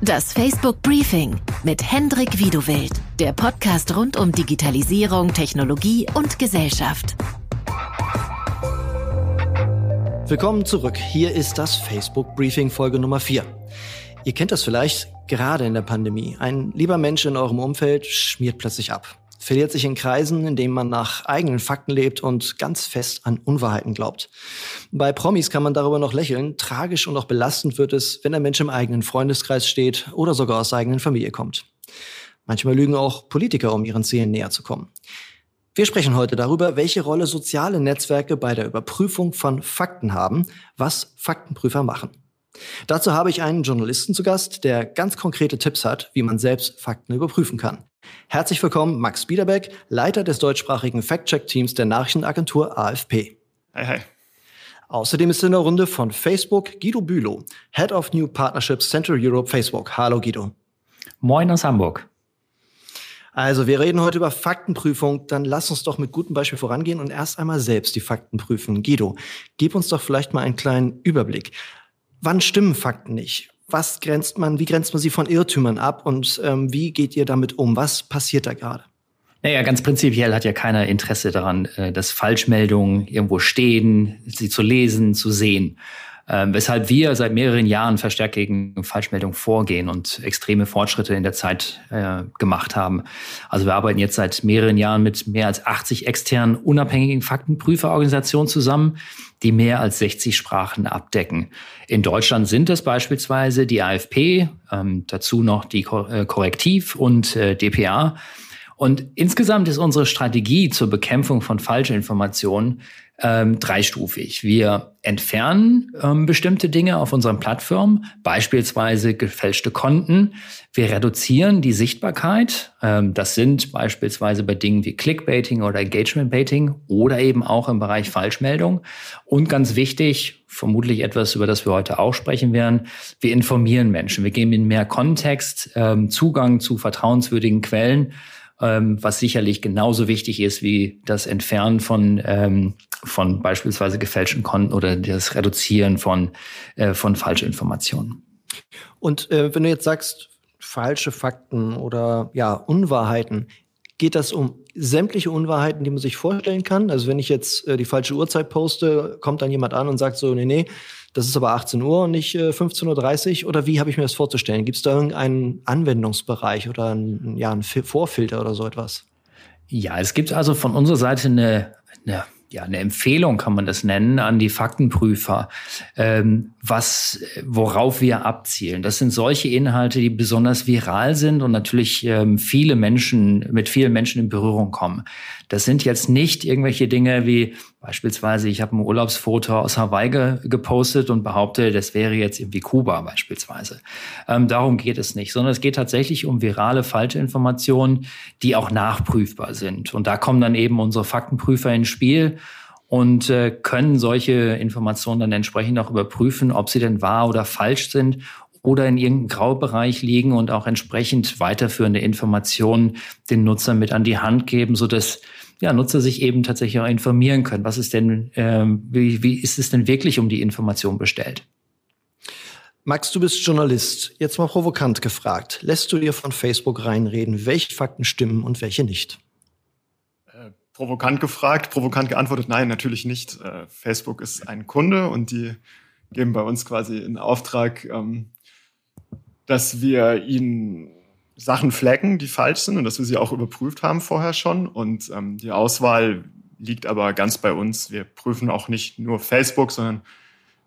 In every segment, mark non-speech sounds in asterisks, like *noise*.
Das Facebook Briefing mit Hendrik Wiedewild, der Podcast rund um Digitalisierung, Technologie und Gesellschaft. Willkommen zurück. Hier ist das Facebook Briefing Folge Nummer 4. Ihr kennt das vielleicht gerade in der Pandemie. Ein lieber Mensch in eurem Umfeld schmiert plötzlich ab verliert sich in Kreisen, in denen man nach eigenen Fakten lebt und ganz fest an Unwahrheiten glaubt. Bei Promis kann man darüber noch lächeln. Tragisch und auch belastend wird es, wenn der Mensch im eigenen Freundeskreis steht oder sogar aus der eigenen Familie kommt. Manchmal lügen auch Politiker, um ihren Zielen näher zu kommen. Wir sprechen heute darüber, welche Rolle soziale Netzwerke bei der Überprüfung von Fakten haben, was Faktenprüfer machen. Dazu habe ich einen Journalisten zu Gast, der ganz konkrete Tipps hat, wie man selbst Fakten überprüfen kann. Herzlich willkommen, Max Biederbeck, Leiter des deutschsprachigen Fact-Check-Teams der Nachrichtenagentur AFP. Hi, hi. Außerdem ist in der Runde von Facebook Guido Bülow, Head of New Partnerships Central Europe Facebook. Hallo Guido. Moin aus Hamburg. Also, wir reden heute über Faktenprüfung. Dann lass uns doch mit gutem Beispiel vorangehen und erst einmal selbst die Fakten prüfen. Guido, gib uns doch vielleicht mal einen kleinen Überblick. Wann stimmen Fakten nicht? Was grenzt man, wie grenzt man sie von Irrtümern ab und ähm, wie geht ihr damit um? Was passiert da gerade? Naja, ganz prinzipiell hat ja keiner Interesse daran, äh, dass Falschmeldungen irgendwo stehen, sie zu lesen, zu sehen. Ähm, weshalb wir seit mehreren Jahren verstärkt gegen Falschmeldungen vorgehen und extreme Fortschritte in der Zeit äh, gemacht haben. Also wir arbeiten jetzt seit mehreren Jahren mit mehr als 80 externen unabhängigen Faktenprüferorganisationen zusammen, die mehr als 60 Sprachen abdecken. In Deutschland sind es beispielsweise die AFP, ähm, dazu noch die äh, Korrektiv und äh, DPA. Und insgesamt ist unsere Strategie zur Bekämpfung von Falschinformationen ähm, dreistufig. Wir entfernen ähm, bestimmte Dinge auf unseren Plattformen, beispielsweise gefälschte Konten. Wir reduzieren die Sichtbarkeit. Ähm, das sind beispielsweise bei Dingen wie Clickbaiting oder Engagementbaiting oder eben auch im Bereich Falschmeldung. Und ganz wichtig, vermutlich etwas, über das wir heute auch sprechen werden, wir informieren Menschen. Wir geben ihnen mehr Kontext, ähm, Zugang zu vertrauenswürdigen Quellen ähm, was sicherlich genauso wichtig ist wie das Entfernen von, ähm, von beispielsweise gefälschten Konten oder das Reduzieren von, äh, von Falschinformationen. Und äh, wenn du jetzt sagst, falsche Fakten oder ja, Unwahrheiten, geht das um sämtliche Unwahrheiten, die man sich vorstellen kann? Also wenn ich jetzt äh, die falsche Uhrzeit poste, kommt dann jemand an und sagt so, nee, nee, das ist aber 18 Uhr und nicht äh, 15.30 Uhr? Oder wie habe ich mir das vorzustellen? Gibt es da irgendeinen Anwendungsbereich oder einen, ja, einen Vorfilter oder so etwas? Ja, es gibt also von unserer Seite eine, eine ja, eine Empfehlung kann man das nennen an die Faktenprüfer, ähm, was, worauf wir abzielen. Das sind solche Inhalte, die besonders viral sind und natürlich ähm, viele Menschen, mit vielen Menschen in Berührung kommen. Das sind jetzt nicht irgendwelche Dinge wie beispielsweise, ich habe ein Urlaubsfoto aus Hawaii ge gepostet und behaupte, das wäre jetzt irgendwie Kuba beispielsweise. Ähm, darum geht es nicht, sondern es geht tatsächlich um virale Falschinformationen, die auch nachprüfbar sind. Und da kommen dann eben unsere Faktenprüfer ins Spiel und äh, können solche Informationen dann entsprechend auch überprüfen, ob sie denn wahr oder falsch sind oder in irgendeinem Graubereich liegen und auch entsprechend weiterführende Informationen den Nutzern mit an die Hand geben, so dass ja, Nutzer sich eben tatsächlich auch informieren können. Was ist denn, ähm, wie, wie ist es denn wirklich um die Information bestellt? Max, du bist Journalist. Jetzt mal provokant gefragt. Lässt du dir von Facebook reinreden, welche Fakten stimmen und welche nicht? Äh, provokant gefragt, provokant geantwortet, nein, natürlich nicht. Äh, Facebook ist ein Kunde und die geben bei uns quasi in Auftrag, ähm, dass wir ihnen Sachen flaggen, die falsch sind und dass wir sie auch überprüft haben vorher schon. Und ähm, die Auswahl liegt aber ganz bei uns. Wir prüfen auch nicht nur Facebook, sondern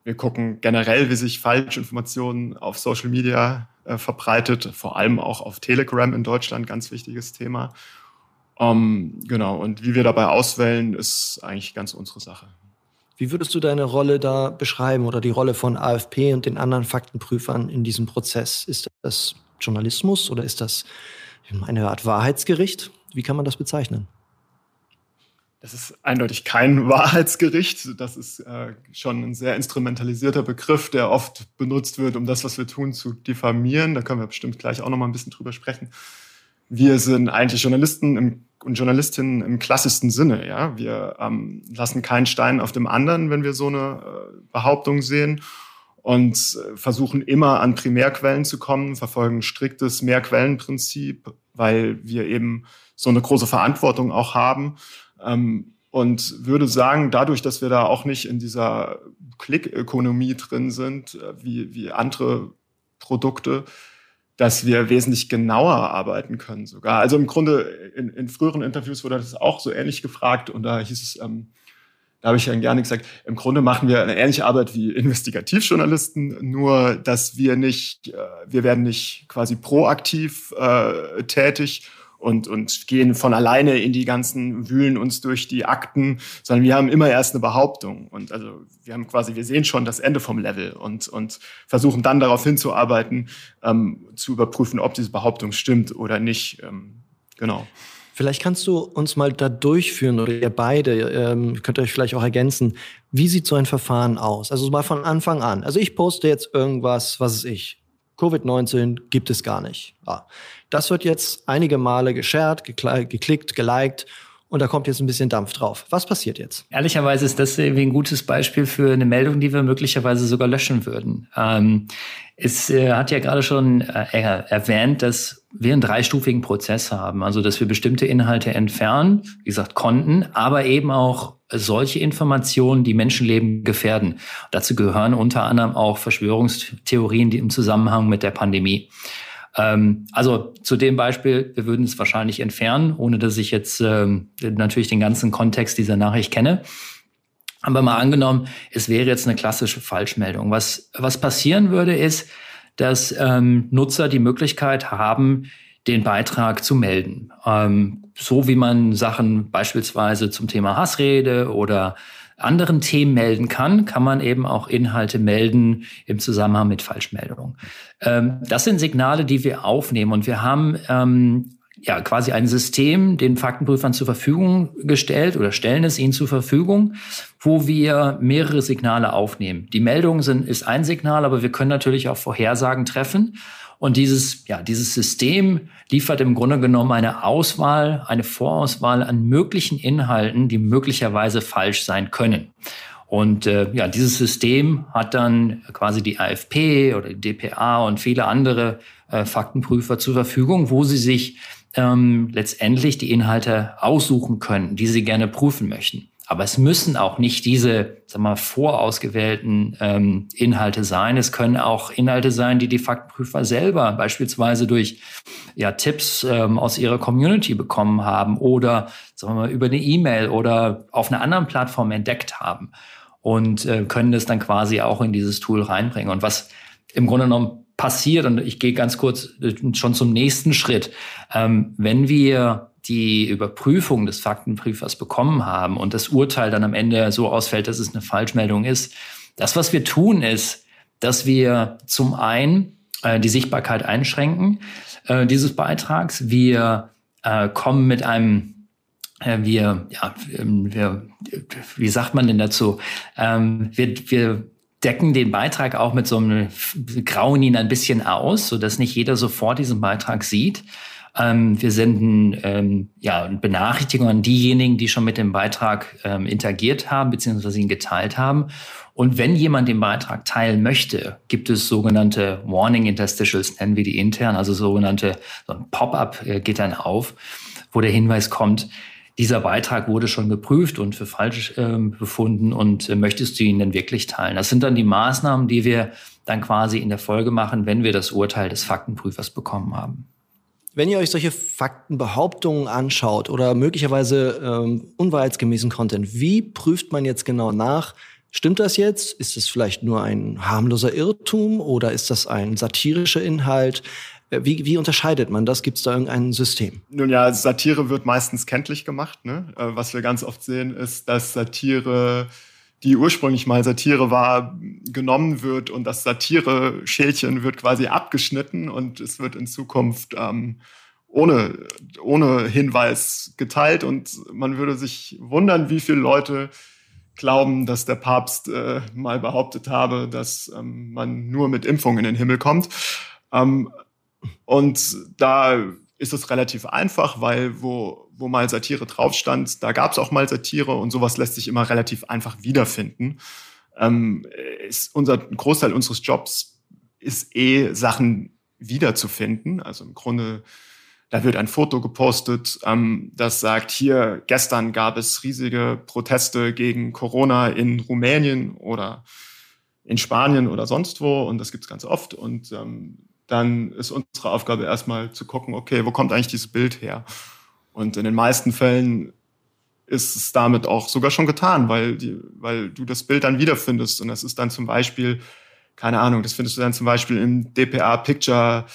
wir gucken generell, wie sich Falschinformationen auf Social Media äh, verbreitet, vor allem auch auf Telegram in Deutschland, ganz wichtiges Thema. Ähm, genau, und wie wir dabei auswählen, ist eigentlich ganz unsere Sache. Wie würdest du deine Rolle da beschreiben oder die Rolle von AFP und den anderen Faktenprüfern in diesem Prozess? Ist das Journalismus oder ist das eine Art Wahrheitsgericht? Wie kann man das bezeichnen? Das ist eindeutig kein *laughs* Wahrheitsgericht. Das ist äh, schon ein sehr instrumentalisierter Begriff, der oft benutzt wird, um das, was wir tun, zu diffamieren. Da können wir bestimmt gleich auch noch mal ein bisschen drüber sprechen. Wir sind eigentlich Journalisten im, und Journalistinnen im klassischsten Sinne. Ja, wir ähm, lassen keinen Stein auf dem anderen, wenn wir so eine äh, Behauptung sehen und äh, versuchen immer an Primärquellen zu kommen, verfolgen striktes Mehrquellenprinzip, weil wir eben so eine große Verantwortung auch haben. Ähm, und würde sagen, dadurch, dass wir da auch nicht in dieser Klick-Ökonomie drin sind, äh, wie, wie andere Produkte, dass wir wesentlich genauer arbeiten können sogar. Also im Grunde in, in früheren Interviews wurde das auch so ähnlich gefragt und da hieß es, ähm, da habe ich dann gerne gesagt, im Grunde machen wir eine ähnliche Arbeit wie Investigativjournalisten, nur dass wir nicht, äh, wir werden nicht quasi proaktiv äh, tätig und, und gehen von alleine in die ganzen, wühlen uns durch die Akten, sondern wir haben immer erst eine Behauptung. Und also wir haben quasi, wir sehen schon das Ende vom Level und, und versuchen dann darauf hinzuarbeiten, ähm, zu überprüfen, ob diese Behauptung stimmt oder nicht. Ähm, genau. Vielleicht kannst du uns mal da durchführen oder ihr beide, ähm, könnt euch vielleicht auch ergänzen. Wie sieht so ein Verfahren aus? Also mal von Anfang an. Also ich poste jetzt irgendwas, was ist ich? Covid-19 gibt es gar nicht. Ah, das wird jetzt einige Male geshared, geklickt, geliked und da kommt jetzt ein bisschen Dampf drauf. Was passiert jetzt? Ehrlicherweise ist das irgendwie ein gutes Beispiel für eine Meldung, die wir möglicherweise sogar löschen würden. Ähm, es äh, hat ja gerade schon äh, erwähnt, dass wir einen dreistufigen Prozess haben. Also, dass wir bestimmte Inhalte entfernen, wie gesagt, konnten, aber eben auch solche Informationen, die Menschenleben gefährden. dazu gehören unter anderem auch Verschwörungstheorien, die im Zusammenhang mit der Pandemie. Ähm, also zu dem Beispiel, wir würden es wahrscheinlich entfernen, ohne dass ich jetzt ähm, natürlich den ganzen Kontext dieser Nachricht kenne. Aber mal angenommen, es wäre jetzt eine klassische Falschmeldung. Was, was passieren würde, ist, dass ähm, Nutzer die Möglichkeit haben, den Beitrag zu melden. Ähm, so wie man Sachen beispielsweise zum Thema Hassrede oder anderen Themen melden kann, kann man eben auch Inhalte melden im Zusammenhang mit Falschmeldungen. Ähm, das sind Signale, die wir aufnehmen und wir haben ähm, ja quasi ein System den Faktenprüfern zur Verfügung gestellt oder stellen es ihnen zur Verfügung, wo wir mehrere Signale aufnehmen. Die Meldungen sind ist ein Signal, aber wir können natürlich auch Vorhersagen treffen und dieses, ja, dieses System liefert im Grunde genommen eine Auswahl, eine Vorauswahl an möglichen Inhalten, die möglicherweise falsch sein können. Und äh, ja, dieses System hat dann quasi die AFP oder die DPA und viele andere äh, Faktenprüfer zur Verfügung, wo sie sich ähm, letztendlich die Inhalte aussuchen können, die sie gerne prüfen möchten. Aber es müssen auch nicht diese, sag mal, vorausgewählten ähm, Inhalte sein. Es können auch Inhalte sein, die die Faktenprüfer selber beispielsweise durch ja, Tipps ähm, aus ihrer Community bekommen haben oder sagen wir mal über eine E-Mail oder auf einer anderen Plattform entdeckt haben und äh, können das dann quasi auch in dieses Tool reinbringen. Und was im Grunde genommen passiert, und ich gehe ganz kurz äh, schon zum nächsten Schritt, ähm, wenn wir die Überprüfung des Faktenprüfers bekommen haben und das Urteil dann am Ende so ausfällt, dass es eine Falschmeldung ist. Das, was wir tun, ist, dass wir zum einen äh, die Sichtbarkeit einschränken äh, dieses Beitrags. Wir äh, kommen mit einem äh, wir, ja, ähm, wir, wie sagt man denn dazu? Ähm, wir, wir decken den Beitrag auch mit so einem grauen ihn ein bisschen aus, so dass nicht jeder sofort diesen Beitrag sieht. Ähm, wir senden ähm, ja, Benachrichtigungen an diejenigen, die schon mit dem Beitrag ähm, interagiert haben, beziehungsweise ihn geteilt haben. Und wenn jemand den Beitrag teilen möchte, gibt es sogenannte Warning Interstitials, nennen wir die intern, also sogenannte so ein Pop-up äh, geht dann auf, wo der Hinweis kommt, dieser Beitrag wurde schon geprüft und für falsch äh, befunden und äh, möchtest du ihn denn wirklich teilen? Das sind dann die Maßnahmen, die wir dann quasi in der Folge machen, wenn wir das Urteil des Faktenprüfers bekommen haben. Wenn ihr euch solche Faktenbehauptungen anschaut oder möglicherweise ähm, unwahrheitsgemäßen Content, wie prüft man jetzt genau nach? Stimmt das jetzt? Ist es vielleicht nur ein harmloser Irrtum oder ist das ein satirischer Inhalt? Äh, wie, wie unterscheidet man das? Gibt es da irgendein System? Nun ja, Satire wird meistens kenntlich gemacht. Ne? Äh, was wir ganz oft sehen, ist, dass Satire die ursprünglich mal Satire war, genommen wird und das Satire-Schälchen wird quasi abgeschnitten und es wird in Zukunft ähm, ohne, ohne Hinweis geteilt und man würde sich wundern, wie viele Leute glauben, dass der Papst äh, mal behauptet habe, dass ähm, man nur mit Impfung in den Himmel kommt. Ähm, und da ist es relativ einfach, weil wo, wo mal Satire drauf stand, da gab es auch mal Satire und sowas lässt sich immer relativ einfach wiederfinden. ähm, ist unser Großteil unseres Jobs ist eh Sachen wiederzufinden. Also im Grunde, da wird ein Foto gepostet, ähm, das sagt, hier gestern gab es riesige Proteste gegen Corona in Rumänien oder in Spanien oder sonst wo und das gibt es ganz oft. Und ähm, dann ist unsere Aufgabe erstmal zu gucken, okay, wo kommt eigentlich dieses Bild her? Und in den meisten Fällen ist es damit auch sogar schon getan, weil, die, weil du das Bild dann wiederfindest. Und das ist dann zum Beispiel, keine Ahnung, das findest du dann zum Beispiel im DPA Picture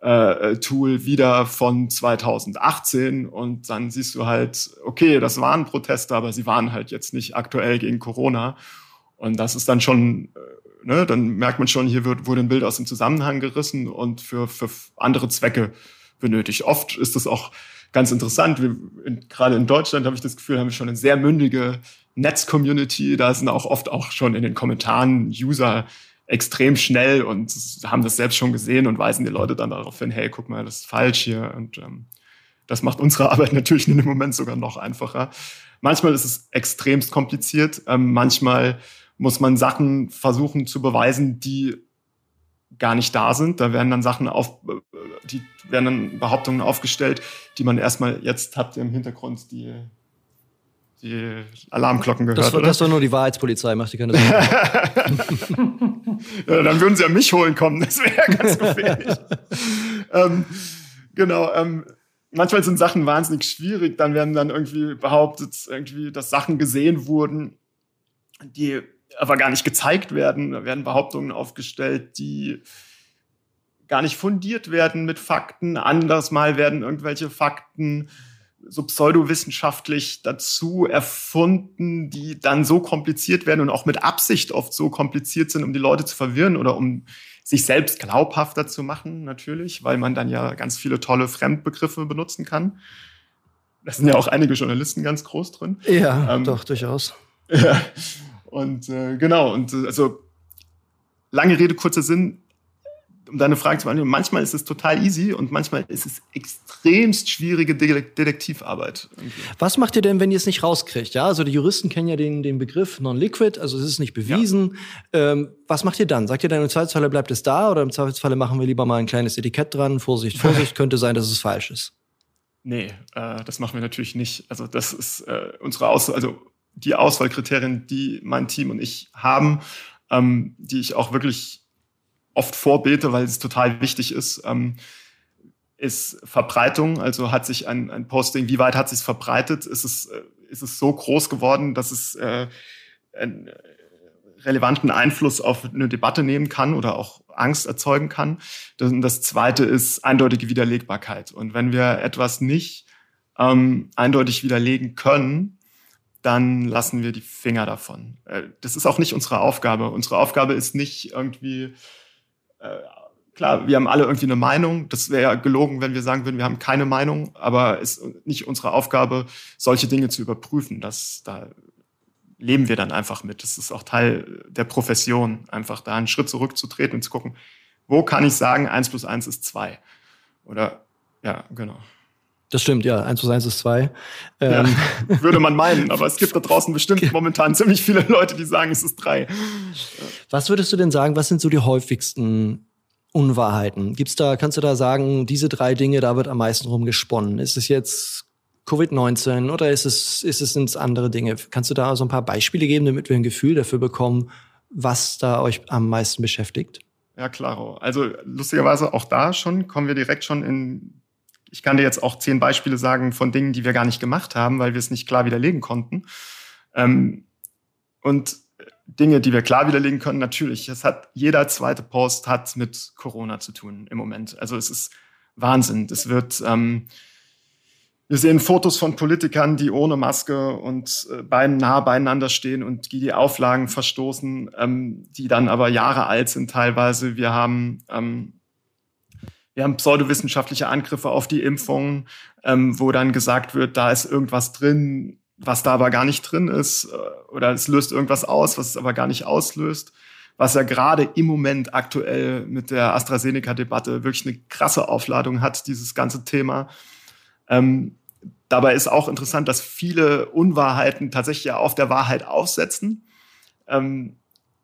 äh, Tool wieder von 2018 und dann siehst du halt, okay, das waren Proteste, aber sie waren halt jetzt nicht aktuell gegen Corona. Und das ist dann schon, äh, ne, dann merkt man schon, hier wird, wurde ein Bild aus dem Zusammenhang gerissen und für, für andere Zwecke benötigt. Oft ist das auch ganz interessant. Wir, in, gerade in Deutschland habe ich das Gefühl, haben wir schon eine sehr mündige Netz-Community. Da sind auch oft auch schon in den Kommentaren User extrem schnell und haben das selbst schon gesehen und weisen die Leute dann darauf hin, hey, guck mal, das ist falsch hier. Und ähm, das macht unsere *laughs* Arbeit natürlich in dem Moment sogar noch einfacher. Manchmal ist es extremst kompliziert. Ähm, manchmal muss man Sachen versuchen zu beweisen, die gar nicht da sind. Da werden dann Sachen auf, die werden dann Behauptungen aufgestellt, die man erstmal, jetzt habt ihr im Hintergrund die, die Alarmglocken gehört. Das, oder? das war nur die Wahrheitspolizei, macht die keine Sorgen. *laughs* ja, dann würden sie ja mich holen kommen, das wäre ja ganz *laughs* gefährlich. ähm, genau, ähm, manchmal sind Sachen wahnsinnig schwierig, dann werden dann irgendwie behauptet, irgendwie, dass Sachen gesehen wurden, die aber gar nicht gezeigt werden. Da werden Behauptungen aufgestellt, die gar nicht fundiert werden mit Fakten. Anders mal werden irgendwelche Fakten so pseudowissenschaftlich dazu erfunden, die dann so kompliziert werden und auch mit Absicht oft so kompliziert sind, um die Leute zu verwirren oder um sich selbst glaubhafter zu machen, natürlich, weil man dann ja ganz viele tolle Fremdbegriffe benutzen kann. Da sind ja auch einige Journalisten ganz groß drin. Ja, ähm, doch, durchaus. *laughs* Ja. Und äh, genau, und äh, also lange Rede, kurzer Sinn, um deine Frage zu beantworten, manchmal ist es total easy und manchmal ist es extremst schwierige Detektivarbeit. Was macht ihr denn, wenn ihr es nicht rauskriegt? Ja, also die Juristen kennen ja den, den Begriff non-liquid, also es ist nicht bewiesen. Ja. Ähm, was macht ihr dann? Sagt ihr dann im Zweifelsfalle bleibt es da oder im Zweifelsfalle machen wir lieber mal ein kleines Etikett dran? Vorsicht, *laughs* Vorsicht, könnte sein, dass es falsch ist. Nee, äh, das machen wir natürlich nicht. Also das ist äh, unsere Aus also die Auswahlkriterien, die mein Team und ich haben, ähm, die ich auch wirklich oft vorbete, weil es total wichtig ist, ähm, ist Verbreitung. Also hat sich ein, ein Posting, wie weit hat sich verbreitet? Ist es, äh, ist es so groß geworden, dass es äh, einen relevanten Einfluss auf eine Debatte nehmen kann oder auch Angst erzeugen kann? Das, das zweite ist eindeutige Widerlegbarkeit. Und wenn wir etwas nicht ähm, eindeutig widerlegen können, dann lassen wir die Finger davon. Äh, das ist auch nicht unsere Aufgabe. Unsere Aufgabe ist nicht irgendwie, äh, klar, wir haben alle irgendwie eine Meinung. Das wäre ja gelogen, wenn wir sagen würden, wir haben keine Meinung, aber es ist nicht unsere Aufgabe, solche Dinge zu überprüfen. Das, da leben wir dann einfach mit. Das ist auch Teil der Profession, einfach da einen Schritt zurückzutreten und zu gucken, wo kann ich sagen, eins plus eins ist zwei? Oder, ja, genau. Das stimmt, ja. 1 plus 1 ist 2. Ähm. Ja, *laughs* würde man meinen, aber es gibt da *laughs* draußen bestimmt momentan ziemlich viele Leute, die sagen, es ist 3. Was würdest du denn sagen, was sind so die häufigsten Unwahrheiten? Gibt's da, kannst du da sagen, diese drei Dinge, da wird am meisten rumgesponnen? Ist es jetzt Covid-19 oder ist es, ist es ins andere Dinge? Kannst du da so ein paar Beispiele geben, damit wir ein Gefühl dafür bekommen, was da euch am meisten beschäftigt? Ja, klar. Also lustigerweise auch da schon kommen wir direkt schon in ich kann dir jetzt auch zehn Beispiele sagen von Dingen, die wir gar nicht gemacht haben, weil wir es nicht klar widerlegen konnten. Ähm, und Dinge, die wir klar widerlegen können, natürlich. Es hat jeder zweite Post hat mit Corona zu tun im Moment. Also es ist Wahnsinn. Es wird ähm, wir sehen Fotos von Politikern, die ohne Maske und äh, beiden nah beieinander stehen und die die Auflagen verstoßen, ähm, die dann aber Jahre alt sind teilweise. Wir haben ähm, wir haben pseudowissenschaftliche Angriffe auf die Impfung, ähm, wo dann gesagt wird, da ist irgendwas drin, was da aber gar nicht drin ist, äh, oder es löst irgendwas aus, was es aber gar nicht auslöst. Was ja gerade im Moment aktuell mit der AstraZeneca-Debatte wirklich eine krasse Aufladung hat, dieses ganze Thema. Ähm, dabei ist auch interessant, dass viele Unwahrheiten tatsächlich ja auf der Wahrheit aufsetzen. Ähm,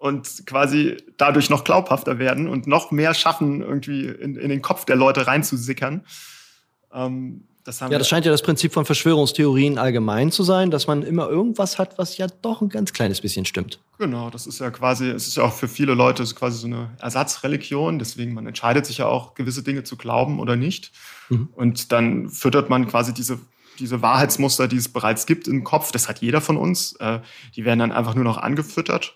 und quasi dadurch noch glaubhafter werden und noch mehr schaffen, irgendwie in, in den Kopf der Leute reinzusickern. Ähm, das ja, das scheint ja das Prinzip von Verschwörungstheorien allgemein zu sein, dass man immer irgendwas hat, was ja doch ein ganz kleines bisschen stimmt. Genau, das ist ja quasi, es ist ja auch für viele Leute quasi so eine Ersatzreligion, deswegen man entscheidet sich ja auch, gewisse Dinge zu glauben oder nicht. Mhm. Und dann füttert man quasi diese, diese Wahrheitsmuster, die es bereits gibt im Kopf, das hat jeder von uns, äh, die werden dann einfach nur noch angefüttert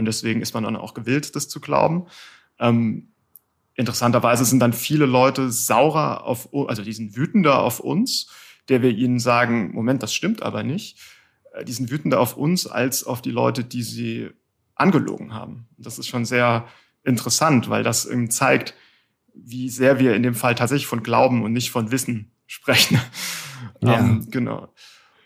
und deswegen ist man dann auch gewillt, das zu glauben. Ähm, interessanterweise sind dann viele Leute saurer auf, also die sind wütender auf uns, der wir ihnen sagen, Moment, das stimmt aber nicht. Äh, die sind wütender auf uns als auf die Leute, die sie angelogen haben. Das ist schon sehr interessant, weil das eben zeigt, wie sehr wir in dem Fall tatsächlich von Glauben und nicht von Wissen *laughs* sprechen. Ja. ähm, genau.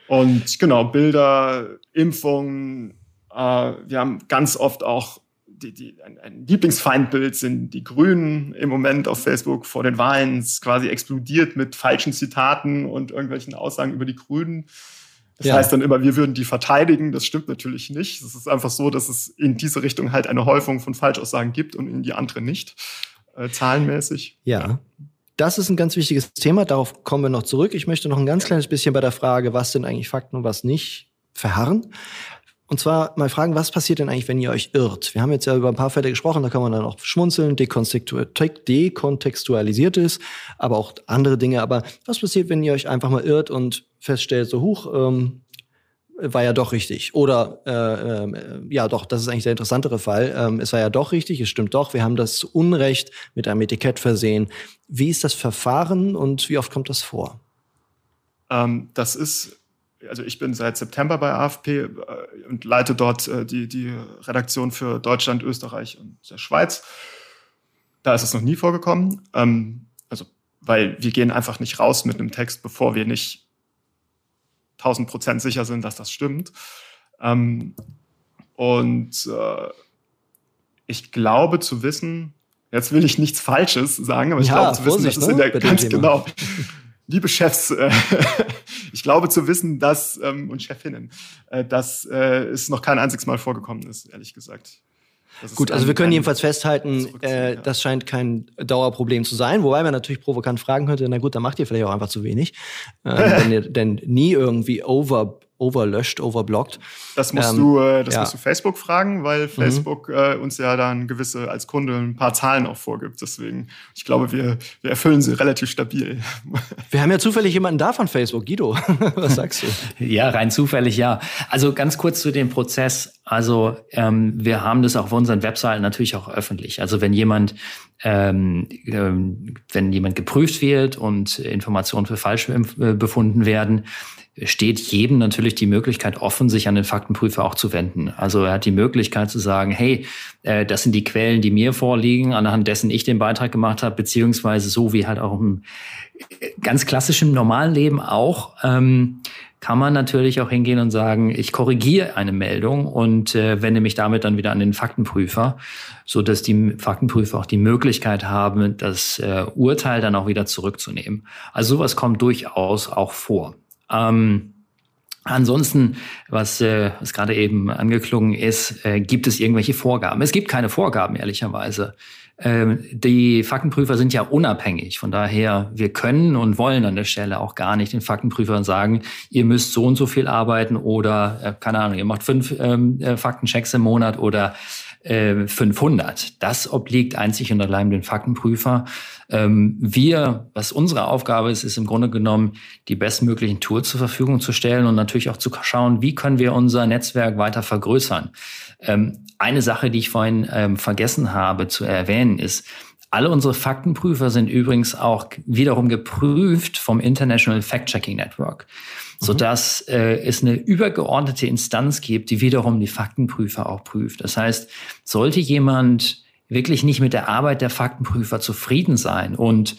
Und genau, Bilder, Impfungen, äh, wir haben ganz oft auch die, die, ein, ein Lieblingsfeindbild sind die Grünen im Moment auf Facebook vor den Wahlen. Es quasi explodiert mit falschen Zitaten und irgendwelchen Aussagen über die Grünen. Das ja. heißt dann immer, wir würden die verteidigen. Das stimmt natürlich nicht. Es ist einfach so, dass es in diese Richtung halt eine Häufung von Falschaussagen gibt und in die andere nicht, äh, zahlenmäßig. Ja. Das ist ein ganz wichtiges Thema. Darauf kommen wir noch zurück. Ich möchte noch ein ganz kleines bisschen bei der Frage, was sind eigentlich Fakten und was nicht, verharren. Und zwar mal fragen, was passiert denn eigentlich, wenn ihr euch irrt? Wir haben jetzt ja über ein paar Fälle gesprochen, da kann man dann auch schmunzeln, dekontextualisiert ist, aber auch andere Dinge. Aber was passiert, wenn ihr euch einfach mal irrt und feststellt, so hoch, ähm, war ja doch richtig. Oder äh, äh, ja doch, das ist eigentlich der interessantere Fall. Ähm, es war ja doch richtig, es stimmt doch, wir haben das Unrecht mit einem Etikett versehen. Wie ist das Verfahren und wie oft kommt das vor? Ähm, das ist also ich bin seit September bei AFP äh, und leite dort äh, die, die Redaktion für Deutschland, Österreich und der Schweiz. Da ist es noch nie vorgekommen. Ähm, also, weil wir gehen einfach nicht raus mit einem Text, bevor wir nicht 1000 Prozent sicher sind, dass das stimmt. Ähm, und äh, ich glaube zu wissen, jetzt will ich nichts Falsches sagen, aber ich ja, glaube zu wissen, Vorsicht, das ist in der ne? ganz genau *laughs* liebe Chefs, äh, *laughs* ich glaube zu wissen, dass, ähm, und Chefinnen, äh, dass äh, es noch kein einziges Mal vorgekommen ist, ehrlich gesagt. Gut, also wir können jedenfalls festhalten, äh, das scheint kein Dauerproblem zu sein, wobei man natürlich provokant fragen könnte, na gut, dann macht ihr vielleicht auch einfach zu wenig, äh, *laughs* wenn ihr denn nie irgendwie over overlöscht, overblockt. Das musst ähm, du, äh, das ja. musst du Facebook fragen, weil mhm. Facebook mhm. äh, uns ja dann gewisse als Kunde ein paar Zahlen auch vorgibt. Deswegen, ich glaube, wir, wir erfüllen sie relativ stabil. *laughs* Wir haben ja zufällig jemanden da von Facebook, Guido. *laughs* Was sagst du? ja, rein zufällig, ja. Also ganz kurz zu dem Prozess. Also ähm, wir haben das auf unseren Webseiten natürlich auch öffentlich. Also wenn jemand ähm, ähm, wenn jemand geprüft wird und Informationen für falsch äh, befunden werden, steht jedem natürlich die Möglichkeit offen, sich an den Faktenprüfer auch zu wenden. Also er hat die Möglichkeit zu sagen, hey, äh, das sind die Quellen, die mir vorliegen, anhand dessen ich den Beitrag gemacht habe, beziehungsweise so wie halt auch im ganz klassischen normalen Leben auch, ähm, kann man natürlich auch hingehen und sagen, ich korrigiere eine Meldung und äh, wende mich damit dann wieder an den Faktenprüfer, so dass die Faktenprüfer auch die Möglichkeit haben, das äh, Urteil dann auch wieder zurückzunehmen. Also sowas kommt durchaus auch vor. Ähm, Ansonsten, was, äh, was gerade eben angeklungen ist, äh, gibt es irgendwelche Vorgaben? Es gibt keine Vorgaben, ehrlicherweise. Ähm, die Faktenprüfer sind ja unabhängig. Von daher, wir können und wollen an der Stelle auch gar nicht den Faktenprüfern sagen, ihr müsst so und so viel arbeiten oder, äh, keine Ahnung, ihr macht fünf ähm, äh, Faktenchecks im Monat oder 500. Äh, das obliegt einzig und allein den Faktenprüfer. Ähm, wir, was unsere Aufgabe ist, ist im Grunde genommen, die bestmöglichen Tools zur Verfügung zu stellen und natürlich auch zu schauen, wie können wir unser Netzwerk weiter vergrößern. Ähm, eine Sache, die ich vorhin ähm, vergessen habe zu erwähnen, ist, alle unsere Faktenprüfer sind übrigens auch wiederum geprüft vom International Fact-Checking Network. Sodass äh, es eine übergeordnete Instanz gibt, die wiederum die Faktenprüfer auch prüft. Das heißt, sollte jemand wirklich nicht mit der Arbeit der Faktenprüfer zufrieden sein und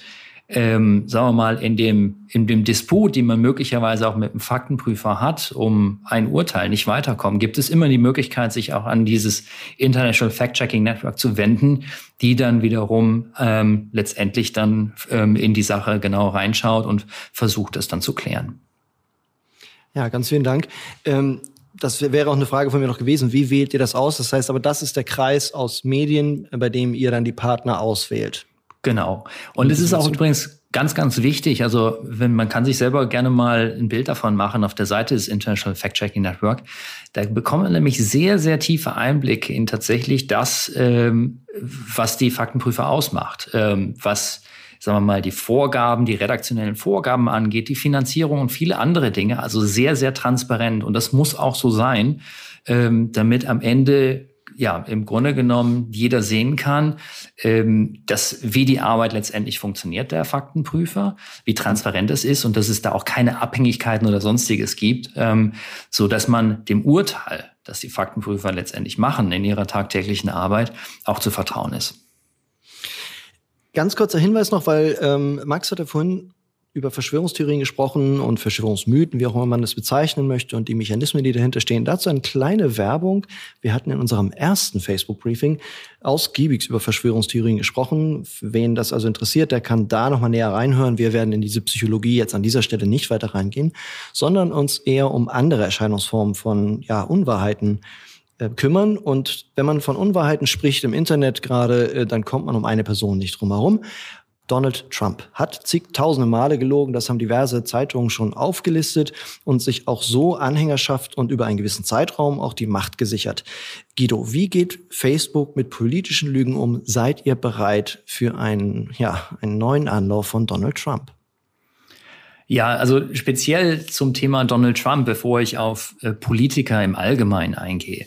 ähm, sagen wir mal, in dem, in dem Disput, den man möglicherweise auch mit dem Faktenprüfer hat, um ein Urteil nicht weiterkommen, gibt es immer die Möglichkeit, sich auch an dieses International Fact-Checking Network zu wenden, die dann wiederum ähm, letztendlich dann ähm, in die Sache genau reinschaut und versucht, es dann zu klären. Ja, ganz vielen Dank. Ähm das wäre auch eine Frage von mir noch gewesen, wie wählt ihr das aus? Das heißt aber, das ist der Kreis aus Medien, bei dem ihr dann die Partner auswählt. Genau. Und es ist auch übrigens ganz, ganz wichtig. Also, wenn man kann sich selber gerne mal ein Bild davon machen auf der Seite des International Fact-Checking Network. Da bekommt man nämlich sehr, sehr tiefe Einblicke in tatsächlich das, ähm, was die Faktenprüfer ausmacht, ähm, was sagen wir mal, die Vorgaben, die redaktionellen Vorgaben angeht, die Finanzierung und viele andere Dinge. Also sehr, sehr transparent. Und das muss auch so sein, ähm, damit am Ende ja, im Grunde genommen jeder sehen kann, ähm, dass wie die Arbeit letztendlich funktioniert, der Faktenprüfer, wie transparent es ist und dass es da auch keine Abhängigkeiten oder sonstiges gibt, ähm, so dass man dem Urteil, das die Faktenprüfer letztendlich machen in ihrer tagtäglichen Arbeit, auch zu vertrauen ist. Ganz kurzer Hinweis noch, weil ähm, Max hatte vorhin über Verschwörungstheorien gesprochen und Verschwörungsmythen, wie auch immer man das bezeichnen möchte und die Mechanismen, die dahinter stehen. Dazu eine kleine Werbung. Wir hatten in unserem ersten Facebook-Briefing ausgiebig über Verschwörungstheorien gesprochen. Wen das also interessiert, der kann da nochmal näher reinhören. Wir werden in diese Psychologie jetzt an dieser Stelle nicht weiter reingehen, sondern uns eher um andere Erscheinungsformen von ja, Unwahrheiten äh, kümmern. Und wenn man von Unwahrheiten spricht im Internet gerade, äh, dann kommt man um eine Person nicht drum herum. Donald Trump hat zigtausende Male gelogen, das haben diverse Zeitungen schon aufgelistet und sich auch so Anhängerschaft und über einen gewissen Zeitraum auch die Macht gesichert. Guido, wie geht Facebook mit politischen Lügen um? Seid ihr bereit für einen, ja, einen neuen Anlauf von Donald Trump? Ja, also speziell zum Thema Donald Trump, bevor ich auf äh, Politiker im Allgemeinen eingehe.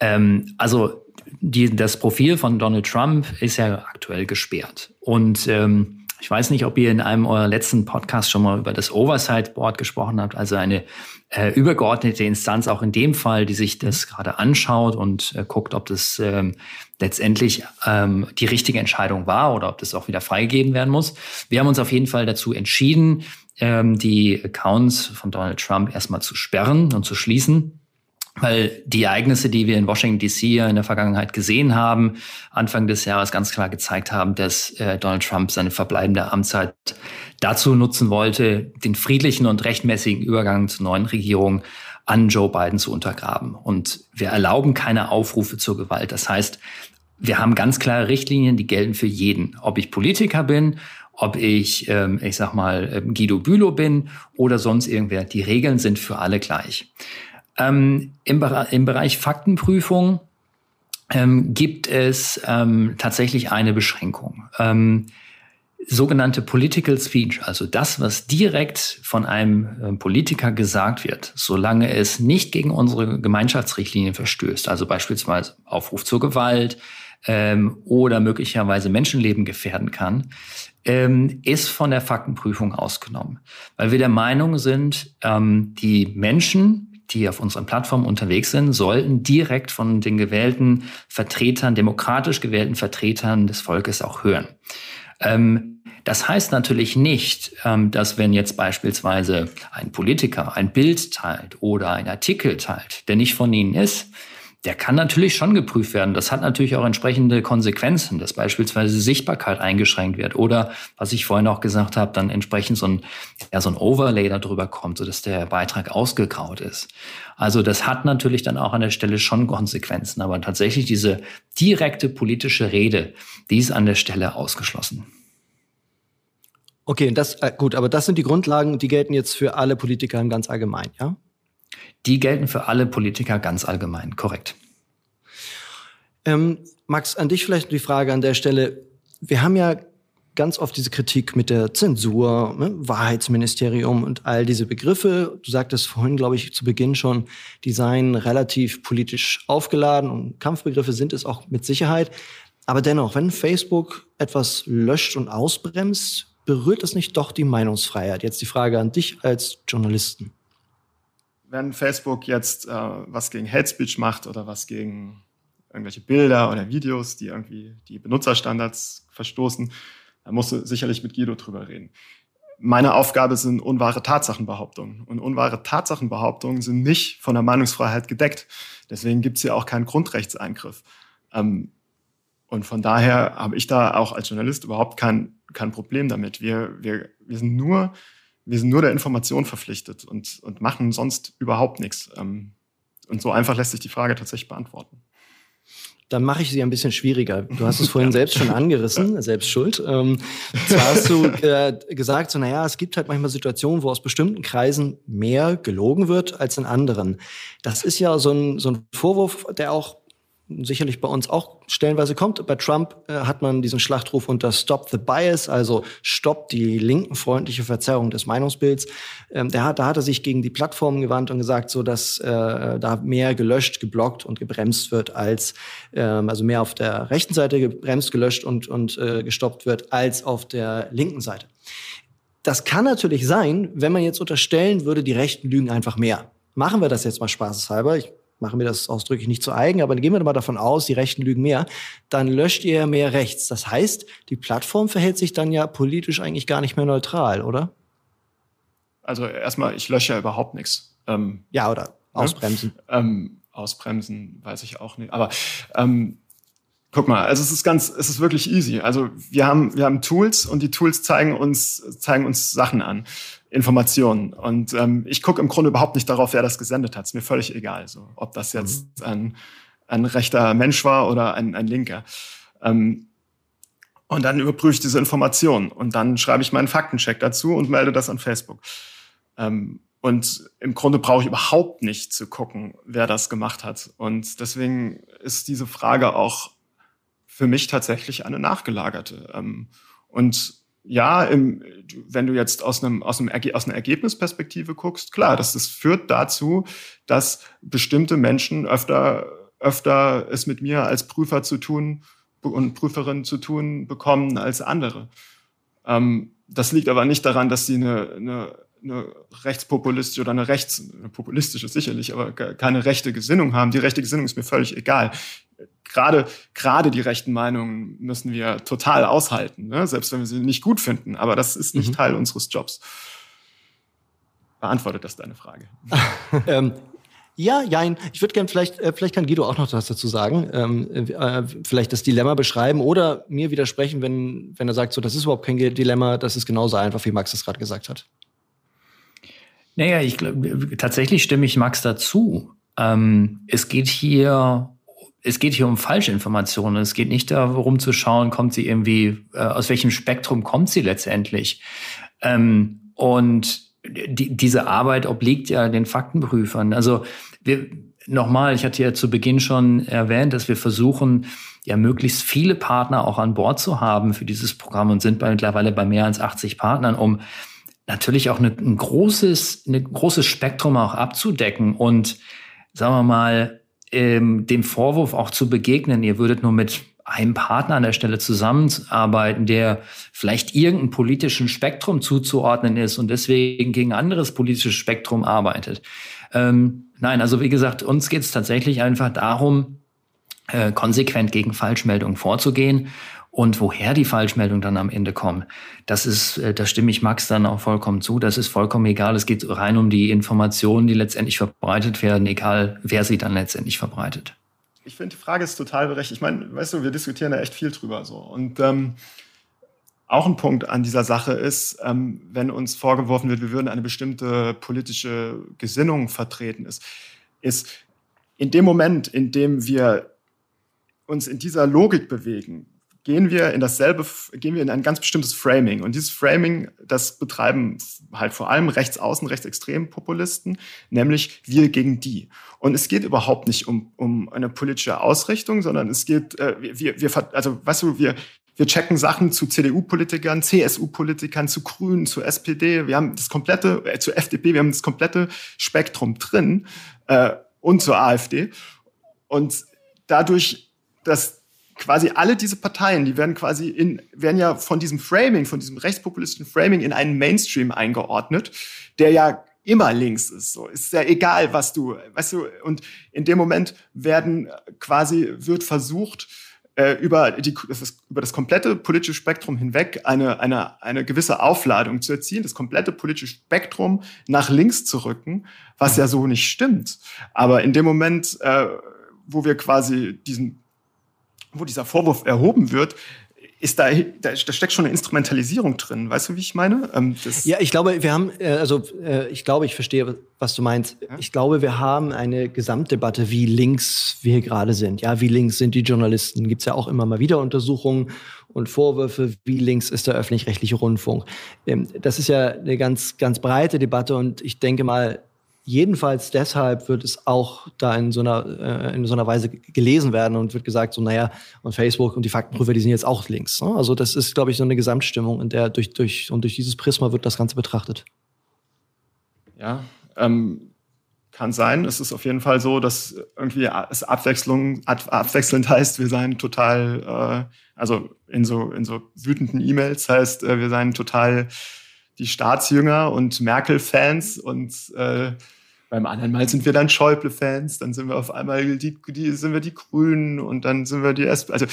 Ähm, also die, das Profil von Donald Trump ist ja aktuell gesperrt. Und ähm, ich weiß nicht, ob ihr in einem eurer letzten Podcasts schon mal über das Oversight Board gesprochen habt, also eine äh, übergeordnete Instanz, auch in dem Fall, die sich das gerade anschaut und äh, guckt, ob das ähm, letztendlich ähm, die richtige Entscheidung war oder ob das auch wieder freigegeben werden muss. Wir haben uns auf jeden Fall dazu entschieden, ähm, die Accounts von Donald Trump erstmal zu sperren und zu schließen. Weil die Ereignisse, die wir in Washington DC in der Vergangenheit gesehen haben, Anfang des Jahres ganz klar gezeigt haben, dass äh, Donald Trump seine verbleibende Amtszeit dazu nutzen wollte, den friedlichen und rechtmäßigen Übergang zur neuen Regierung an Joe Biden zu untergraben. Und wir erlauben keine Aufrufe zur Gewalt. Das heißt, wir haben ganz klare Richtlinien, die gelten für jeden. Ob ich Politiker bin ob ich, ähm, ich sag mal, ähm, Guido Bülow bin oder sonst irgendwer. Die Regeln sind für alle gleich. Ähm, im, im, Bereich Faktenprüfung ähm, gibt es ähm, tatsächlich eine Beschränkung. Ähm, sogenannte Political Speech, also das, was direkt von einem äh, Politiker gesagt wird, solange es nicht gegen unsere Gemeinschaftsrichtlinien verstößt, also beispielsweise Aufruf zur Gewalt ähm, oder möglicherweise Menschenleben gefährden kann, ähm, ist von der Faktenprüfung ausgenommen, weil wir der Meinung sind, ähm, die Menschen, die auf unseren Plattformen unterwegs sind, sollten direkt von den gewählten Vertretern, demokratisch gewählten Vertretern des Volkes auch hören. Ähm, das heißt natürlich nicht, ähm, dass wenn jetzt beispielsweise ein Politiker ein Bild teilt oder ein Artikel teilt, der nicht von Ihnen ist, der kann natürlich schon geprüft werden. Das hat natürlich auch entsprechende Konsequenzen, dass beispielsweise Sichtbarkeit eingeschränkt wird oder, was ich vorhin auch gesagt habe, dann entsprechend so ein, ja, so ein Overlay darüber kommt, sodass der Beitrag ausgegraut ist. Also das hat natürlich dann auch an der Stelle schon Konsequenzen. Aber tatsächlich diese direkte politische Rede, die ist an der Stelle ausgeschlossen. Okay, das äh, gut, aber das sind die Grundlagen, die gelten jetzt für alle Politiker im ganz allgemein, ja? Die gelten für alle Politiker ganz allgemein, korrekt. Ähm, Max, an dich vielleicht die Frage an der Stelle. Wir haben ja ganz oft diese Kritik mit der Zensur, ne, Wahrheitsministerium und all diese Begriffe. Du sagtest vorhin, glaube ich, zu Beginn schon, die seien relativ politisch aufgeladen und Kampfbegriffe sind es auch mit Sicherheit. Aber dennoch, wenn Facebook etwas löscht und ausbremst, berührt es nicht doch die Meinungsfreiheit? Jetzt die Frage an dich als Journalisten wenn Facebook jetzt äh, was gegen Hate Speech macht oder was gegen irgendwelche Bilder oder Videos, die irgendwie die Benutzerstandards verstoßen, dann musst du sicherlich mit Guido drüber reden. Meine Aufgabe sind unwahre Tatsachenbehauptungen. Und unwahre Tatsachenbehauptungen sind nicht von der Meinungsfreiheit gedeckt. Deswegen gibt es ja auch keinen Grundrechtseingriff. Ähm, und von daher habe ich da auch als Journalist überhaupt kein, kein Problem damit. Wir, wir, wir sind nur wir sind nur der Information verpflichtet und, und machen sonst überhaupt nichts. Ähm, Und so einfach lässt sich die Frage tatsächlich beantworten dann mache ich sie ein bisschen schwieriger. Du hast es *laughs* vorhin selbst schon angerissen, selbst schuld. Ähm, zwar hast du *laughs* äh, gesagt, so naja, es gibt halt manchmal Situationen, wo aus bestimmten Kreisen mehr gelogen wird als in anderen. Das ist ja so ein, so ein Vorwurf, der auch sicherlich bei uns auch stellenweise kommt. Bei Trump äh, hat man diesen Schlachtruf unter Stop the Bias, also Stop die linkenfreundliche Verzerrung des Meinungsbilds. Ähm, der da hat er sich gegen die Plattformen gewandt und gesagt, so dass äh, da mehr gelöscht, geblockt und gebremst wird als ähm, also mehr auf der rechten Seite gebremst, gelöscht und und äh, gestoppt wird als auf der linken Seite. Das kann natürlich sein, wenn man jetzt unterstellen würde, die Rechten lügen einfach mehr. Machen wir das jetzt mal spaßeshalber. Ich machen wir das ausdrücklich nicht zu eigen, aber gehen wir mal davon aus, die Rechten lügen mehr, dann löscht ihr ja mehr rechts. Das heißt, die Plattform verhält sich dann ja politisch eigentlich gar nicht mehr neutral, oder? Also erstmal, ich lösche ja überhaupt nichts. Ähm, ja, oder ne? ausbremsen. Ne? Ähm, ausbremsen, weiß ich auch nicht. Aber ähm, guck mal, also es ist ganz, es ist wirklich easy. Also wir haben, wir haben Tools und die Tools zeigen uns, zeigen uns Sachen an. Informationen. Und ähm, ich gucke im Grunde überhaupt nicht darauf, wer das gesendet hat. Ist mir völlig egal, so, ob das jetzt mhm. ein, ein rechter Mensch war oder ein, ein linker. Ähm, und dann überprüfe ich diese Informationen und dann schreibe ich meinen Faktencheck dazu und melde das an Facebook. Ähm, und im Grunde brauche ich überhaupt nicht zu gucken, wer das gemacht hat. Und deswegen ist diese Frage auch für mich tatsächlich eine nachgelagerte. Ähm, und ja, im, wenn du jetzt aus, einem, aus, einem, aus einer Ergebnisperspektive guckst, klar, das, das führt dazu, dass bestimmte Menschen öfter, öfter es mit mir als Prüfer zu tun und Prüferin zu tun bekommen als andere. Ähm, das liegt aber nicht daran, dass sie eine, eine, eine rechtspopulistische oder eine rechts, eine populistische sicherlich, aber keine rechte Gesinnung haben. Die rechte Gesinnung ist mir völlig egal gerade, gerade die rechten Meinungen müssen wir total aushalten, ne? selbst wenn wir sie nicht gut finden. Aber das ist nicht mhm. Teil unseres Jobs. Beantwortet das deine Frage? *laughs* ähm, ja, jein. Ich würde gerne vielleicht, äh, vielleicht kann Guido auch noch was dazu sagen. Ähm, äh, vielleicht das Dilemma beschreiben oder mir widersprechen, wenn, wenn er sagt, so, das ist überhaupt kein Dilemma, das ist genauso einfach, wie Max es gerade gesagt hat. Naja, ich glaube, tatsächlich stimme ich Max dazu. Ähm, es geht hier es geht hier um Falschinformationen. Es geht nicht darum zu schauen, kommt sie irgendwie, äh, aus welchem Spektrum kommt sie letztendlich. Ähm, und die, diese Arbeit obliegt ja den Faktenprüfern. Also wir, nochmal, ich hatte ja zu Beginn schon erwähnt, dass wir versuchen, ja möglichst viele Partner auch an Bord zu haben für dieses Programm und sind bei, mittlerweile bei mehr als 80 Partnern, um natürlich auch eine, ein großes, ein großes Spektrum auch abzudecken und sagen wir mal, ähm, dem Vorwurf auch zu begegnen, ihr würdet nur mit einem Partner an der Stelle zusammenarbeiten, der vielleicht irgendeinem politischen Spektrum zuzuordnen ist und deswegen gegen anderes politisches Spektrum arbeitet. Ähm, nein, also wie gesagt, uns geht es tatsächlich einfach darum, äh, konsequent gegen Falschmeldungen vorzugehen und woher die Falschmeldungen dann am Ende kommen, das ist, äh, da stimme ich Max dann auch vollkommen zu. Das ist vollkommen egal. Es geht rein um die Informationen, die letztendlich verbreitet werden, egal wer sie dann letztendlich verbreitet. Ich finde, die Frage ist total berechtigt. Ich meine, weißt du, wir diskutieren da echt viel drüber so. Und ähm, auch ein Punkt an dieser Sache ist, ähm, wenn uns vorgeworfen wird, wir würden eine bestimmte politische Gesinnung vertreten, ist, ist in dem Moment, in dem wir uns in dieser Logik bewegen, gehen wir in dasselbe, gehen wir in ein ganz bestimmtes Framing. Und dieses Framing, das betreiben halt vor allem rechtsaußen, rechtsextrem Populisten, nämlich wir gegen die. Und es geht überhaupt nicht um, um eine politische Ausrichtung, sondern es geht, äh, wir, wir, also weißt du, wir, wir checken Sachen zu CDU-Politikern, CSU-Politikern, zu Grünen, zu SPD. Wir haben das komplette, äh, zu FDP, wir haben das komplette Spektrum drin äh, und zur AfD. Und dadurch, dass quasi alle diese Parteien, die werden quasi in, werden ja von diesem Framing, von diesem rechtspopulistischen Framing in einen Mainstream eingeordnet, der ja immer links ist. So ist ja egal, was du, weißt du. Und in dem Moment werden quasi wird versucht äh, über die das über das komplette politische Spektrum hinweg eine eine eine gewisse Aufladung zu erzielen, das komplette politische Spektrum nach links zu rücken, was ja so nicht stimmt. Aber in dem Moment, äh, wo wir quasi diesen wo dieser Vorwurf erhoben wird, ist da, da, da steckt schon eine Instrumentalisierung drin. Weißt du, wie ich meine? Ähm, ja, ich glaube, wir haben, äh, also äh, ich glaube, ich verstehe, was du meinst. Ja? Ich glaube, wir haben eine Gesamtdebatte, wie links wir gerade sind. Ja, wie links sind die Journalisten? Gibt's ja auch immer mal wieder Untersuchungen und Vorwürfe, wie links ist der öffentlich-rechtliche Rundfunk. Ähm, das ist ja eine ganz, ganz breite Debatte und ich denke mal, jedenfalls deshalb wird es auch da in so einer, äh, in so einer Weise gelesen werden und wird gesagt, so, naja, und Facebook und die Faktenprüfer, die sind jetzt auch links. Ne? Also das ist, glaube ich, so eine Gesamtstimmung, in der durch, durch, und durch dieses Prisma wird das Ganze betrachtet. Ja, ähm, kann sein. Es ist auf jeden Fall so, dass irgendwie es Abwechslung, abwechselnd heißt, wir seien total, äh, also in so, in so wütenden E-Mails heißt, äh, wir seien total die Staatsjünger und Merkel-Fans und äh, beim anderen Mal sind wir dann Schäuble-Fans, dann sind wir auf einmal die, die, sind wir die Grünen und dann sind wir die SP. Also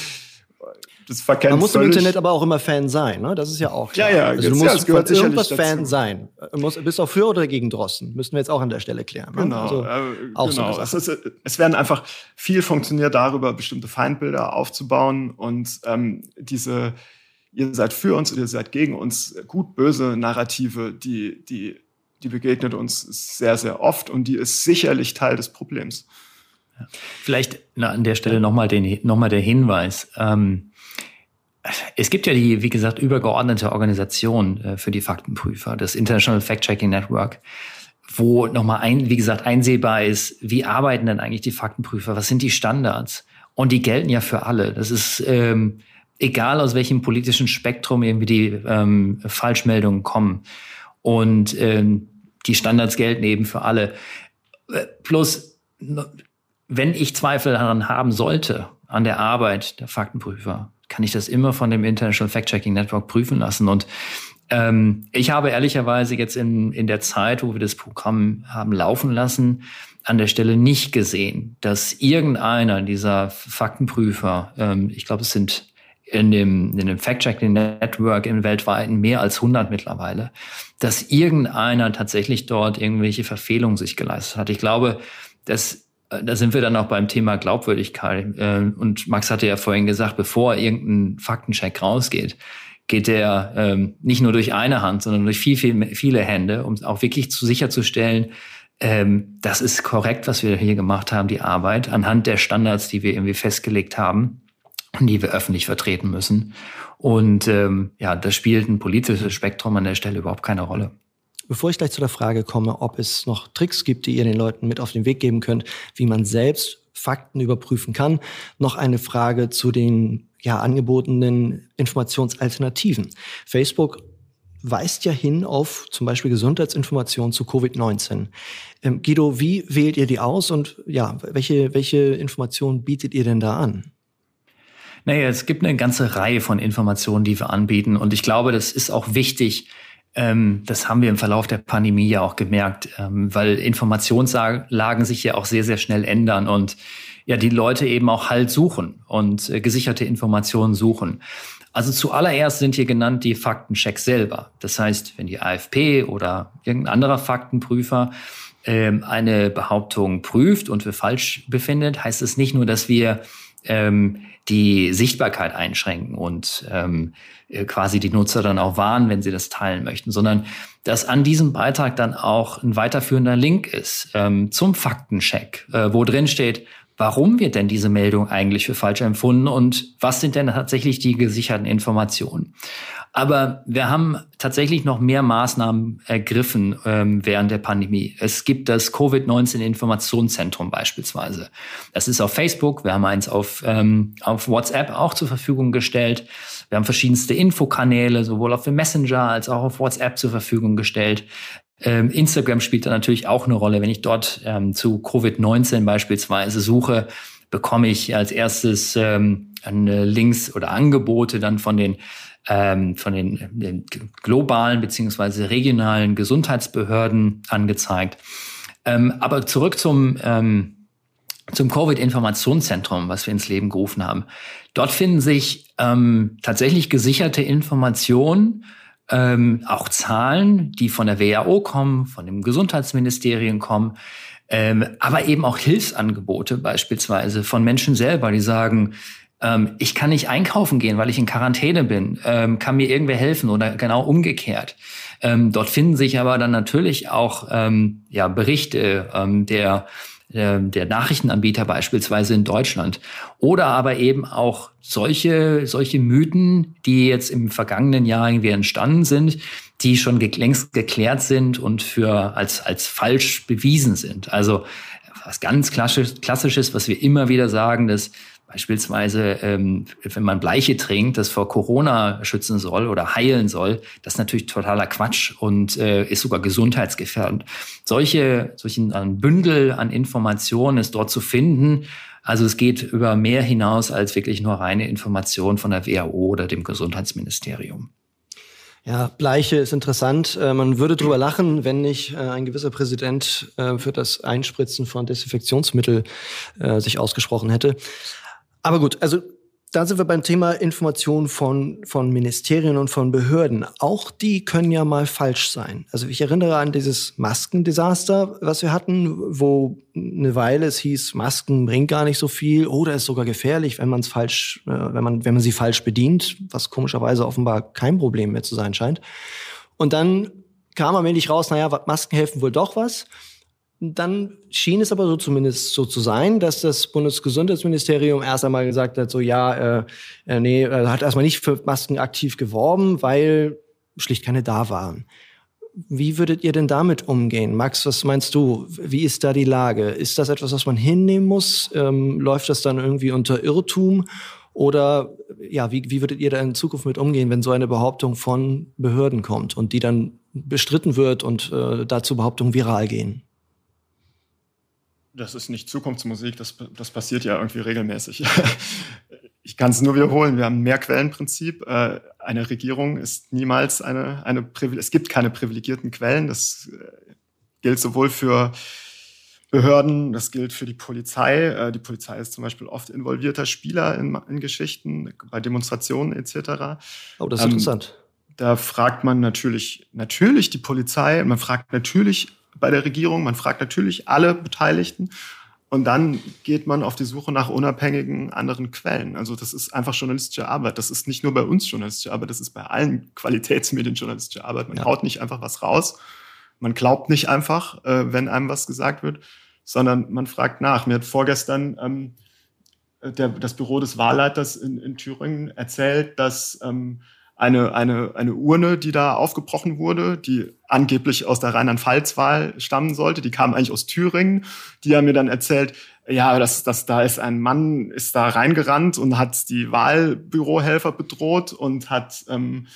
das verkennt Man muss völlig. im Internet aber auch immer Fan sein, ne? Das ist ja auch klar. Ja, ja, also du musst ja, von irgendwas Fan sein. Du musst, bist auch für oder gegen Drossen. Müssen wir jetzt auch an der Stelle klären. Ne? Genau. Also, äh, auch genau. So es, ist, es werden einfach viel funktioniert darüber, bestimmte Feindbilder aufzubauen und ähm, diese ihr seid für uns oder ihr seid gegen uns, gut, böse Narrative, die, die, die begegnet uns sehr, sehr oft und die ist sicherlich Teil des Problems. Vielleicht na, an der Stelle nochmal noch der Hinweis. Ähm, es gibt ja die, wie gesagt, übergeordnete Organisation äh, für die Faktenprüfer, das International Fact-Checking Network, wo nochmal ein, wie gesagt, einsehbar ist, wie arbeiten denn eigentlich die Faktenprüfer, was sind die Standards? Und die gelten ja für alle. Das ist ähm, egal aus welchem politischen Spektrum irgendwie die ähm, Falschmeldungen kommen. Und ähm, die Standards gelten eben für alle. Äh, plus, wenn ich Zweifel daran haben sollte, an der Arbeit der Faktenprüfer, kann ich das immer von dem International Fact-Checking Network prüfen lassen. Und ähm, ich habe ehrlicherweise jetzt in, in der Zeit, wo wir das Programm haben laufen lassen, an der Stelle nicht gesehen, dass irgendeiner dieser Faktenprüfer, ähm, ich glaube, es sind in dem, in dem Fact-Checking-Network im weltweiten mehr als 100 mittlerweile, dass irgendeiner tatsächlich dort irgendwelche Verfehlungen sich geleistet hat. Ich glaube, das äh, da sind wir dann auch beim Thema Glaubwürdigkeit. Äh, und Max hatte ja vorhin gesagt, bevor irgendein Faktencheck rausgeht, geht der ähm, nicht nur durch eine Hand, sondern durch viel, viel, viele Hände, um auch wirklich zu sicherzustellen, ähm, das ist korrekt, was wir hier gemacht haben, die Arbeit, anhand der Standards, die wir irgendwie festgelegt haben die wir öffentlich vertreten müssen. Und ähm, ja, das spielt ein politisches Spektrum an der Stelle überhaupt keine Rolle. Bevor ich gleich zu der Frage komme, ob es noch Tricks gibt, die ihr den Leuten mit auf den Weg geben könnt, wie man selbst Fakten überprüfen kann, noch eine Frage zu den ja, angebotenen Informationsalternativen. Facebook weist ja hin auf zum Beispiel Gesundheitsinformationen zu Covid-19. Ähm, Guido, wie wählt ihr die aus und ja, welche, welche Informationen bietet ihr denn da an? Naja, es gibt eine ganze Reihe von Informationen, die wir anbieten. Und ich glaube, das ist auch wichtig. Ähm, das haben wir im Verlauf der Pandemie ja auch gemerkt, ähm, weil Informationslagen sich ja auch sehr, sehr schnell ändern und ja, die Leute eben auch Halt suchen und äh, gesicherte Informationen suchen. Also zuallererst sind hier genannt die Faktenchecks selber. Das heißt, wenn die AFP oder irgendein anderer Faktenprüfer ähm, eine Behauptung prüft und für falsch befindet, heißt es nicht nur, dass wir die Sichtbarkeit einschränken und ähm, äh, quasi die Nutzer dann auch warnen, wenn sie das teilen möchten, sondern dass an diesem Beitrag dann auch ein weiterführender Link ist ähm, zum Faktencheck, äh, wo drin steht, warum wird denn diese Meldung eigentlich für falsch empfunden und was sind denn tatsächlich die gesicherten Informationen. Aber wir haben tatsächlich noch mehr Maßnahmen ergriffen ähm, während der Pandemie. Es gibt das Covid-19-Informationszentrum beispielsweise. Das ist auf Facebook. Wir haben eins auf, ähm, auf WhatsApp auch zur Verfügung gestellt. Wir haben verschiedenste Infokanäle, sowohl auf dem Messenger als auch auf WhatsApp zur Verfügung gestellt. Ähm, Instagram spielt da natürlich auch eine Rolle. Wenn ich dort ähm, zu Covid-19 beispielsweise suche, bekomme ich als erstes ähm, Links oder Angebote dann von den ähm, von den, den globalen beziehungsweise regionalen Gesundheitsbehörden angezeigt. Ähm, aber zurück zum, zum Covid-Informationszentrum, was wir ins Leben gerufen haben. Dort finden sich ähm, tatsächlich gesicherte Informationen, ähm, auch Zahlen, die von der WHO kommen, von dem Gesundheitsministerium kommen, ähm, aber eben auch Hilfsangebote beispielsweise von Menschen selber, die sagen, Ähm, ich kann nicht einkaufen gehen, weil ich in Quarantäne bin. Ähm, kann mir irgendwer helfen oder genau umgekehrt. Ähm, dort finden sich aber dann natürlich auch ähm, ja, Berichte ähm, der der Nachrichtenanbieter beispielsweise in Deutschland. Oder aber eben auch solche, solche Mythen, die jetzt im vergangenen Jahr irgendwie entstanden sind, die schon längst geklärt sind und für als, als falsch bewiesen sind. Also was ganz klassisches, was wir immer wieder sagen, dass Beispielsweise, ähm, wenn man Bleiche trinkt, das vor Corona schützen soll oder heilen soll, das ist natürlich totaler Quatsch und äh, ist sogar gesundheitsgefährdend. Solche, solchen ein Bündel an Informationen ist dort zu finden. Also es geht über mehr hinaus als wirklich nur reine Information von der WHO oder dem Gesundheitsministerium. Ja, Bleiche ist interessant. Äh, man würde drüber lachen, wenn nicht äh, ein gewisser Präsident äh, für das Einspritzen von Desinfektionsmittel sich ausgesprochen hätte. Aber gut, also da sind wir beim Thema Information von, von Ministerien und von Behörden. Auch die können ja mal falsch sein. Also ich erinnere an dieses Maskendesaster, was wir hatten, wo eine Weile es hieß, Masken bringen gar nicht so viel oder ist sogar gefährlich, wenn man es falsch, äh, wenn man, wenn man sie falsch bedient, was komischerweise offenbar kein Problem mehr zu sein scheint. Und dann kam allmählich raus, naja, Masken helfen wohl doch was. Dann schien es aber so zumindest so zu sein, dass das Bundesgesundheitsministerium erst einmal gesagt hat, so ja, äh, äh nee, äh, hat erstmal nicht für Masken aktiv geworben, weil schlicht keine da waren. Wie würdet ihr denn damit umgehen? Max, was meinst du? Wie ist da die Lage? Ist das etwas, was man hinnehmen muss? Ähm, läuft das dann irgendwie unter Irrtum? Oder ja, wie, wie würdet ihr da in Zukunft mit umgehen, wenn so eine Behauptung von Behörden kommt und die dann bestritten wird und äh, dazu Behauptungen viral gehen? Das ist nicht Zukunftsmusik, das, das passiert ja irgendwie regelmäßig. *laughs* ich kann es nur wiederholen, wir haben ein Mehrquellenprinzip. Äh, eine Regierung ist niemals eine, eine es gibt keine privilegierten Quellen. Das äh, gilt sowohl für Behörden, das gilt für die Polizei. Äh, die Polizei ist zum Beispiel oft involvierter Spieler in, in Geschichten, bei Demonstrationen etc. Oh, das ist ähm, interessant. Da fragt man natürlich, natürlich die Polizei, man fragt natürlich bei der Regierung. Man fragt natürlich alle Beteiligten. Und dann geht man auf die Suche nach unabhängigen anderen Quellen. Also das ist einfach journalistische Arbeit. Das ist nicht nur bei uns journalistische Arbeit, das ist bei allen *laughs* Qualitätsmedien journalistische Arbeit. Man ja. haut nicht einfach was raus. Man glaubt nicht einfach, äh, wenn einem was gesagt wird, sondern man fragt nach. Mir hat vorgestern ähm, der, das Büro des Wahlleiters in, in Thüringen erzählt, dass ähm, eine, eine, eine Urne, die da aufgebrochen wurde, die angeblich aus der Rheinland-Pfalz-Wahl stammen sollte. Die kam eigentlich aus Thüringen. Die haben mir dann erzählt, ja, dass, dass da ist ein Mann, ist da reingerannt und hat die Wahlbürohelfer bedroht und hat ähm,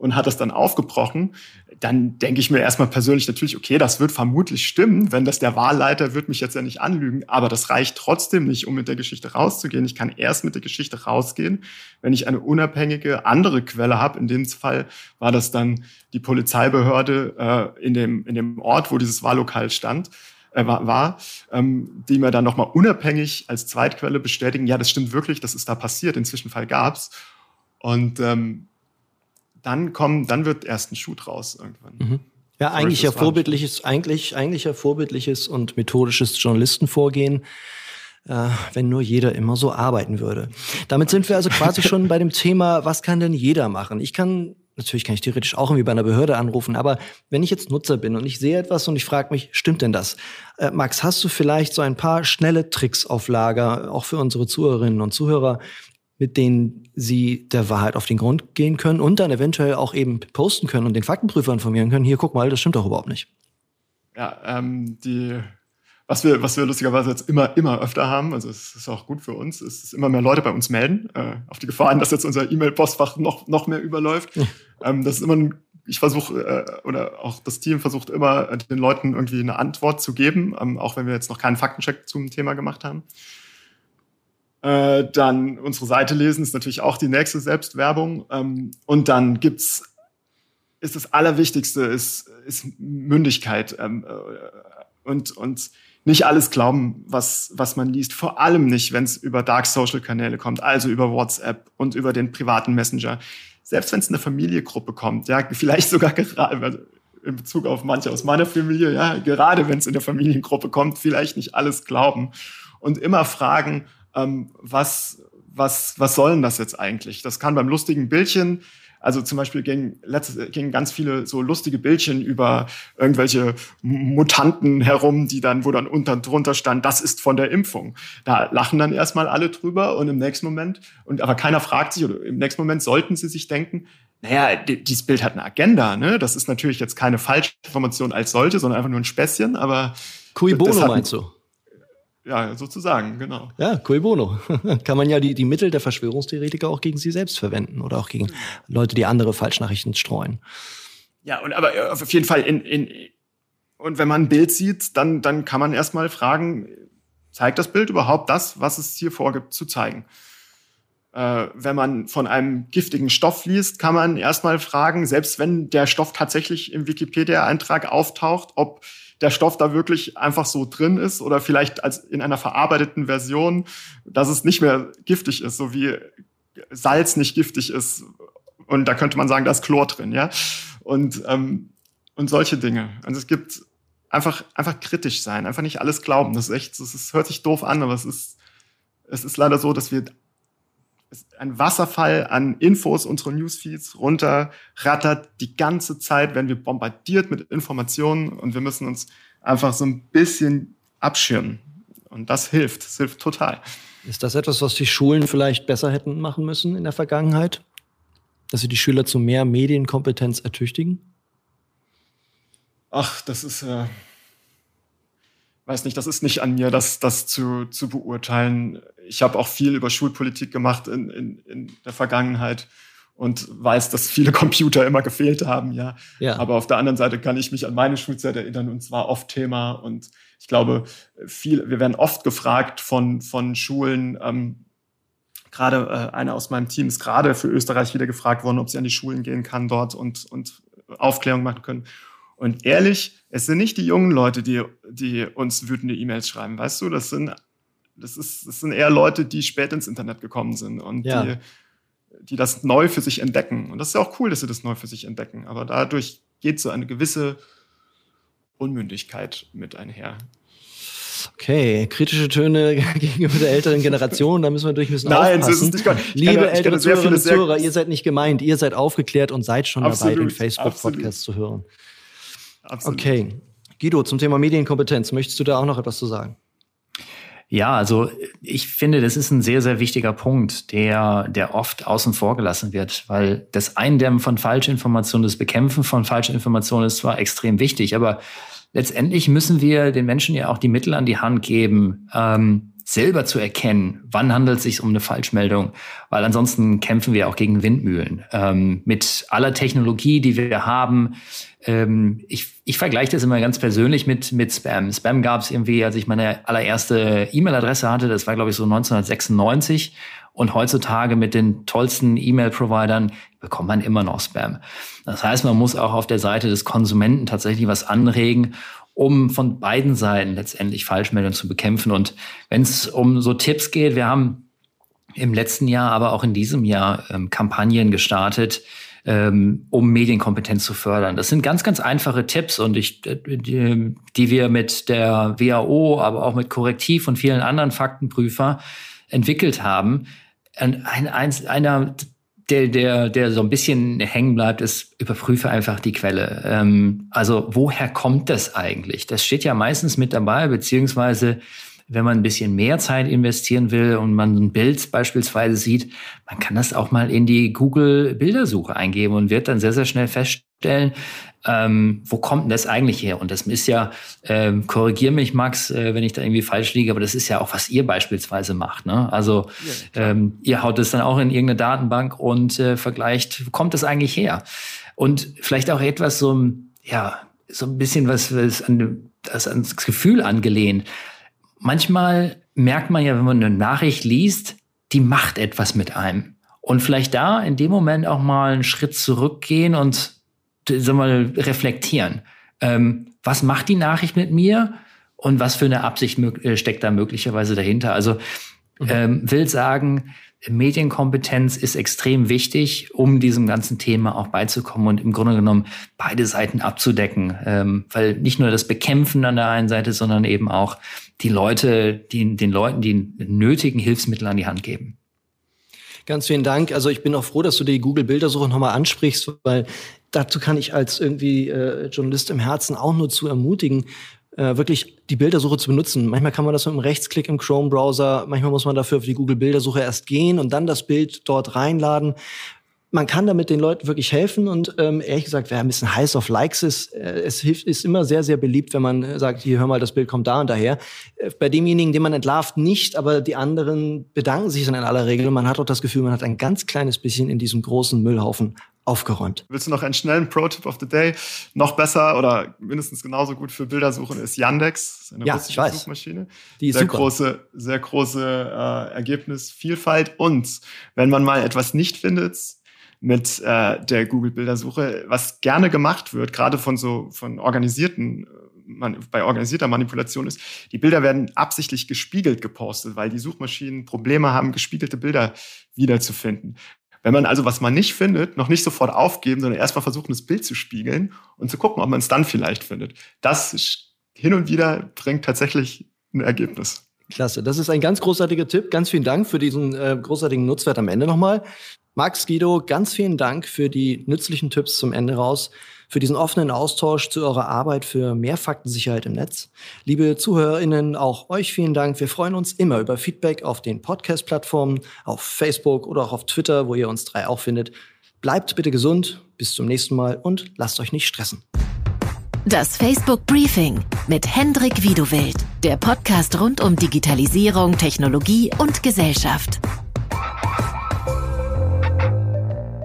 und hat das dann aufgebrochen, dann denke ich mir erstmal persönlich natürlich, okay, das wird vermutlich stimmen, wenn das der Wahlleiter wird mich jetzt ja nicht anlügen, aber das reicht trotzdem nicht, um mit der Geschichte rauszugehen. Ich kann erst mit der Geschichte rausgehen, wenn ich eine unabhängige andere Quelle habe. In dem Fall war das dann die Polizeibehörde äh, in, dem, in dem Ort, wo dieses Wahllokal stand. Äh, war, war ähm, die mir dann nochmal unabhängig als Zweitquelle bestätigen, ja, das stimmt wirklich, das ist da passiert, den Zwischenfall gab's. Und ähm, dann kommen, dann wird erst ein Schuh draus irgendwann. Mhm. Ja, eigentlich ja vorbildliches, eigentlich, eigentlich ja vorbildliches und methodisches Journalistenvorgehen, äh, wenn nur jeder immer so arbeiten würde. Damit sind wir also quasi schon bei dem Thema, was kann denn jeder machen? Ich kann, natürlich kann ich theoretisch auch irgendwie bei einer Behörde anrufen, aber wenn ich jetzt Nutzer bin und ich sehe etwas und ich frage mich, stimmt denn das? Äh, Max, hast du vielleicht so ein paar schnelle Tricks auf Lager, auch für unsere Zuhörerinnen und Zuhörer, mit denen sie der Wahrheit auf den Grund gehen können und dann eventuell auch eben posten können und den Faktenprüfer informieren können. Hier, guck mal, das stimmt doch überhaupt nicht. Ja, ähm, die, was wir, was wir lustigerweise jetzt immer, immer öfter haben, also es ist auch gut für uns, ist, dass immer mehr Leute bei uns melden, äh, auf die Gefahr hin, dass jetzt unser E-Mail-Postfach noch, noch mehr überläuft. Ja. Ähm, das ist immer ein, ich versuche, äh, oder auch das Team versucht immer, den Leuten irgendwie eine Antwort zu geben, ähm, auch wenn wir jetzt noch keinen Faktencheck zum Thema gemacht haben. Äh, dann unsere Seite lesen ist natürlich auch die nächste Selbstwerbung. Ähm, und dann gibt's, ist das Allerwichtigste, ist, ist Mündigkeit ähm, äh, und, und nicht alles glauben, was, was man liest. Vor allem nicht, wenn es über Dark Social Kanäle kommt, also über WhatsApp und über den privaten Messenger. Selbst wenn es eine Familiengruppe kommt, ja, *laughs* vielleicht sogar gerade also in Bezug auf manche aus meiner Familie, ja, gerade wenn es in der Familiengruppe kommt, vielleicht nicht alles glauben und immer fragen, ähm, was, was, was soll denn das jetzt eigentlich? Das kann beim lustigen Bildchen also zum Beispiel gingen, letztes, gingen ganz viele so lustige Bildchen über irgendwelche Mutanten herum, die dann, wo dann unter, drunter stand, das ist von der Impfung. Da lachen dann erstmal alle drüber und im nächsten Moment, und aber keiner fragt sich, oder im nächsten Moment sollten sie sich denken, naja, dieses Bild hat eine Agenda, ne? Das ist natürlich jetzt keine Falschinformation als solche, sondern einfach nur ein Späßchen, aber. Cui bono meinst du? Ja, sozusagen, genau. Ja, cui bono. *laughs* Kann man ja die, die Mittel der Verschwörungstheoretiker auch gegen sie selbst verwenden oder auch gegen Leute, die andere Falschnachrichten streuen. Ja, und aber äh, auf jeden Fall in, in und wenn man ein Bild sieht, dann, dann kann man erstmal fragen, zeigt das Bild überhaupt das, was es hier vorgibt zu zeigen? Äh, wenn man von einem giftigen Stoff liest, kann man erstmal fragen, selbst wenn der Stoff tatsächlich im Wikipedia-Eintrag auftaucht, ob der Stoff da wirklich einfach so drin ist oder vielleicht als in einer verarbeiteten Version, dass es nicht mehr giftig ist, so wie Salz nicht giftig ist. Und da könnte man sagen, da ist Chlor drin, ja. Und, ähm, und solche Dinge. Also es gibt einfach, einfach kritisch sein, einfach nicht alles glauben. Das ist echt, das ist, hört sich doof an, aber es ist, es ist leider so, dass wir ein Wasserfall an Infos unsere Newsfeeds runterrattert. Die ganze Zeit werden wir bombardiert mit Informationen und wir müssen uns einfach so ein bisschen abschirmen. Und das hilft. Das hilft total. Ist das etwas, was die Schulen vielleicht besser hätten machen müssen in der Vergangenheit? Dass sie die Schüler zu mehr Medienkompetenz ertüchtigen? Ach, das ist, äh, weiß nicht, das ist nicht an mir, das, das zu, zu beurteilen. Ich habe auch viel über Schulpolitik gemacht in, in, in der Vergangenheit und weiß, dass viele *laughs* Computer immer gefehlt haben, ja. ja. Aber auf der anderen Seite kann ich mich an meine Schulzeit erinnern und zwar oft Thema. Und ich glaube, viel, wir werden oft gefragt von, von Schulen, ähm, gerade äh, einer aus meinem Team ist gerade für Österreich wieder gefragt worden, ob sie an die Schulen gehen kann dort und, und Aufklärung machen können. Und ehrlich, es sind nicht die jungen Leute, die, die uns wütende E-Mails schreiben, weißt du? Das sind, das, ist, das sind eher Leute, die spät ins Internet gekommen sind und ja. die, die das neu für sich entdecken. Und das ist ja auch cool, dass sie das neu für sich entdecken. Aber dadurch geht so eine gewisse Unmündigkeit mit einher. Okay, kritische Töne *laughs* gegenüber der älteren Generation, da müssen wir durch ein bisschen Nein, aufpassen. Ist es nicht Liebe ältere Zuhörerinnen und Zuhörer, ihr seid nicht gemeint, ihr seid aufgeklärt und seid schon absolut, dabei, den Facebook-Podcast zu hören. Absolut. Okay. Guido, zum Thema Medienkompetenz, möchtest du da auch noch etwas zu sagen? Ja, also ich finde, das ist ein sehr, sehr wichtiger Punkt, der, der oft außen vor gelassen wird, weil das Eindämmen von Falschinformationen, das Bekämpfen von Falschinformationen ist zwar extrem wichtig, aber letztendlich müssen wir den Menschen ja auch die Mittel an die Hand geben, ähm, selber zu erkennen, wann handelt es sich um eine Falschmeldung, weil ansonsten kämpfen wir auch gegen Windmühlen. Ähm, mit aller Technologie, die wir haben, ähm, ich, ich vergleiche das immer ganz persönlich mit, mit Spam. Spam gab es irgendwie, als ich meine allererste E-Mail-Adresse hatte, das war glaube ich so 1996 und heutzutage mit den tollsten E-Mail-Providern bekommt man immer noch Spam. Das heißt, man muss auch auf der Seite des Konsumenten tatsächlich was anregen um von beiden Seiten letztendlich Falschmeldungen zu bekämpfen. Und wenn es um so Tipps geht, wir haben im letzten Jahr, aber auch in diesem Jahr ähm, Kampagnen gestartet, ähm, um Medienkompetenz zu fördern. Das sind ganz, ganz einfache Tipps und ich, äh, die, die wir mit der WHO, aber auch mit Korrektiv und vielen anderen Faktenprüfer entwickelt haben. Ein, ein, einer der, der, der so ein bisschen hängen bleibt, ist, überprüfe einfach die Quelle. Ähm, also woher kommt das eigentlich? Das steht ja meistens mit dabei, beziehungsweise wenn man ein bisschen mehr Zeit investieren will und man ein Bild beispielsweise sieht, man kann das auch mal in die Google-Bildersuche eingeben und wird dann sehr, sehr schnell feststellen, ähm, wo kommt denn das eigentlich her? Und das ist ja, ähm, korrigier mich, Max, äh, wenn ich da irgendwie falsch liege, aber das ist ja auch, was ihr beispielsweise macht. Ne? Also ja, ähm, ihr haut es dann auch in irgendeine Datenbank und äh, vergleicht, wo kommt das eigentlich her? Und vielleicht auch etwas so, ja, so ein bisschen was, was an, das ans Gefühl angelehnt. Manchmal merkt man ja, wenn man eine Nachricht liest, die macht etwas mit einem. Und vielleicht da in dem Moment auch mal einen Schritt zurückgehen und sagen wir, reflektieren. Ähm, was macht die Nachricht mit mir und was für eine Absicht äh, steckt da möglicherweise dahinter? Also mhm. ähm, will sagen, Medienkompetenz ist extrem wichtig, um diesem ganzen Thema auch beizukommen und im Grunde genommen beide Seiten abzudecken. Ähm, weil nicht nur das Bekämpfen an der einen Seite, sondern eben auch die Leute, die, den Leuten die nötigen Hilfsmittel an die Hand geben. Ganz vielen Dank. Also ich bin auch froh, dass du die Google-Bildersuche nochmal ansprichst, weil dazu kann ich als irgendwie äh, Journalist im Herzen auch nur zu ermutigen, äh, wirklich die Bildersuche zu benutzen. Manchmal kann man das mit einem Rechtsklick im Chrome-Browser, manchmal muss man dafür auf die Google-Bildersuche erst gehen und dann das Bild dort reinladen man kann damit den Leuten wirklich helfen und ähm, ehrlich gesagt, wer ein bisschen heiß auf Likes ist, äh, es hilft, ist immer sehr, sehr beliebt, wenn man sagt, hier hör mal, das Bild kommt da und daher. Äh, bei demjenigen, den man entlarvt, nicht, aber die anderen bedanken sich dann in aller Regel und man hat auch das Gefühl, man hat ein ganz kleines bisschen in diesem großen Müllhaufen aufgeräumt. Willst du noch einen schnellen Pro-Tip of the Day? Noch besser oder mindestens genauso gut für Bildersuchen ist Yandex, eine ja, russische Suchmaschine. Die ist sehr super. große, sehr große äh, Ergebnisvielfalt. Und wenn man mal etwas nicht findet, mit äh, der Google-Bildersuche, was gerne gemacht wird, gerade von so von organisierten äh, bei organisierter Manipulation ist, die Bilder werden absichtlich gespiegelt gepostet, weil die Suchmaschinen Probleme haben, gespiegelte Bilder wiederzufinden. Wenn man also was man nicht findet, noch nicht sofort aufgeben, sondern erstmal versuchen, das Bild zu spiegeln und zu gucken, ob man es dann vielleicht findet. Das hin und wieder bringt tatsächlich ein Ergebnis. Klasse, das ist ein ganz großartiger Tipp. Ganz vielen Dank für diesen äh, großartigen Nutzwert am Ende nochmal. Max Guido, ganz vielen Dank für die nützlichen Tipps zum Ende raus, für diesen offenen Austausch zu eurer Arbeit für mehr Faktensicherheit im Netz. Liebe ZuhörerInnen, auch euch vielen Dank. Wir freuen uns immer über Feedback auf den Podcast-Plattformen, auf Facebook oder auch auf Twitter, wo ihr uns drei auch findet. Bleibt bitte gesund, bis zum nächsten Mal und lasst euch nicht stressen. Das Facebook Briefing mit Hendrik Wiedewild, der Podcast rund um Digitalisierung, Technologie und Gesellschaft.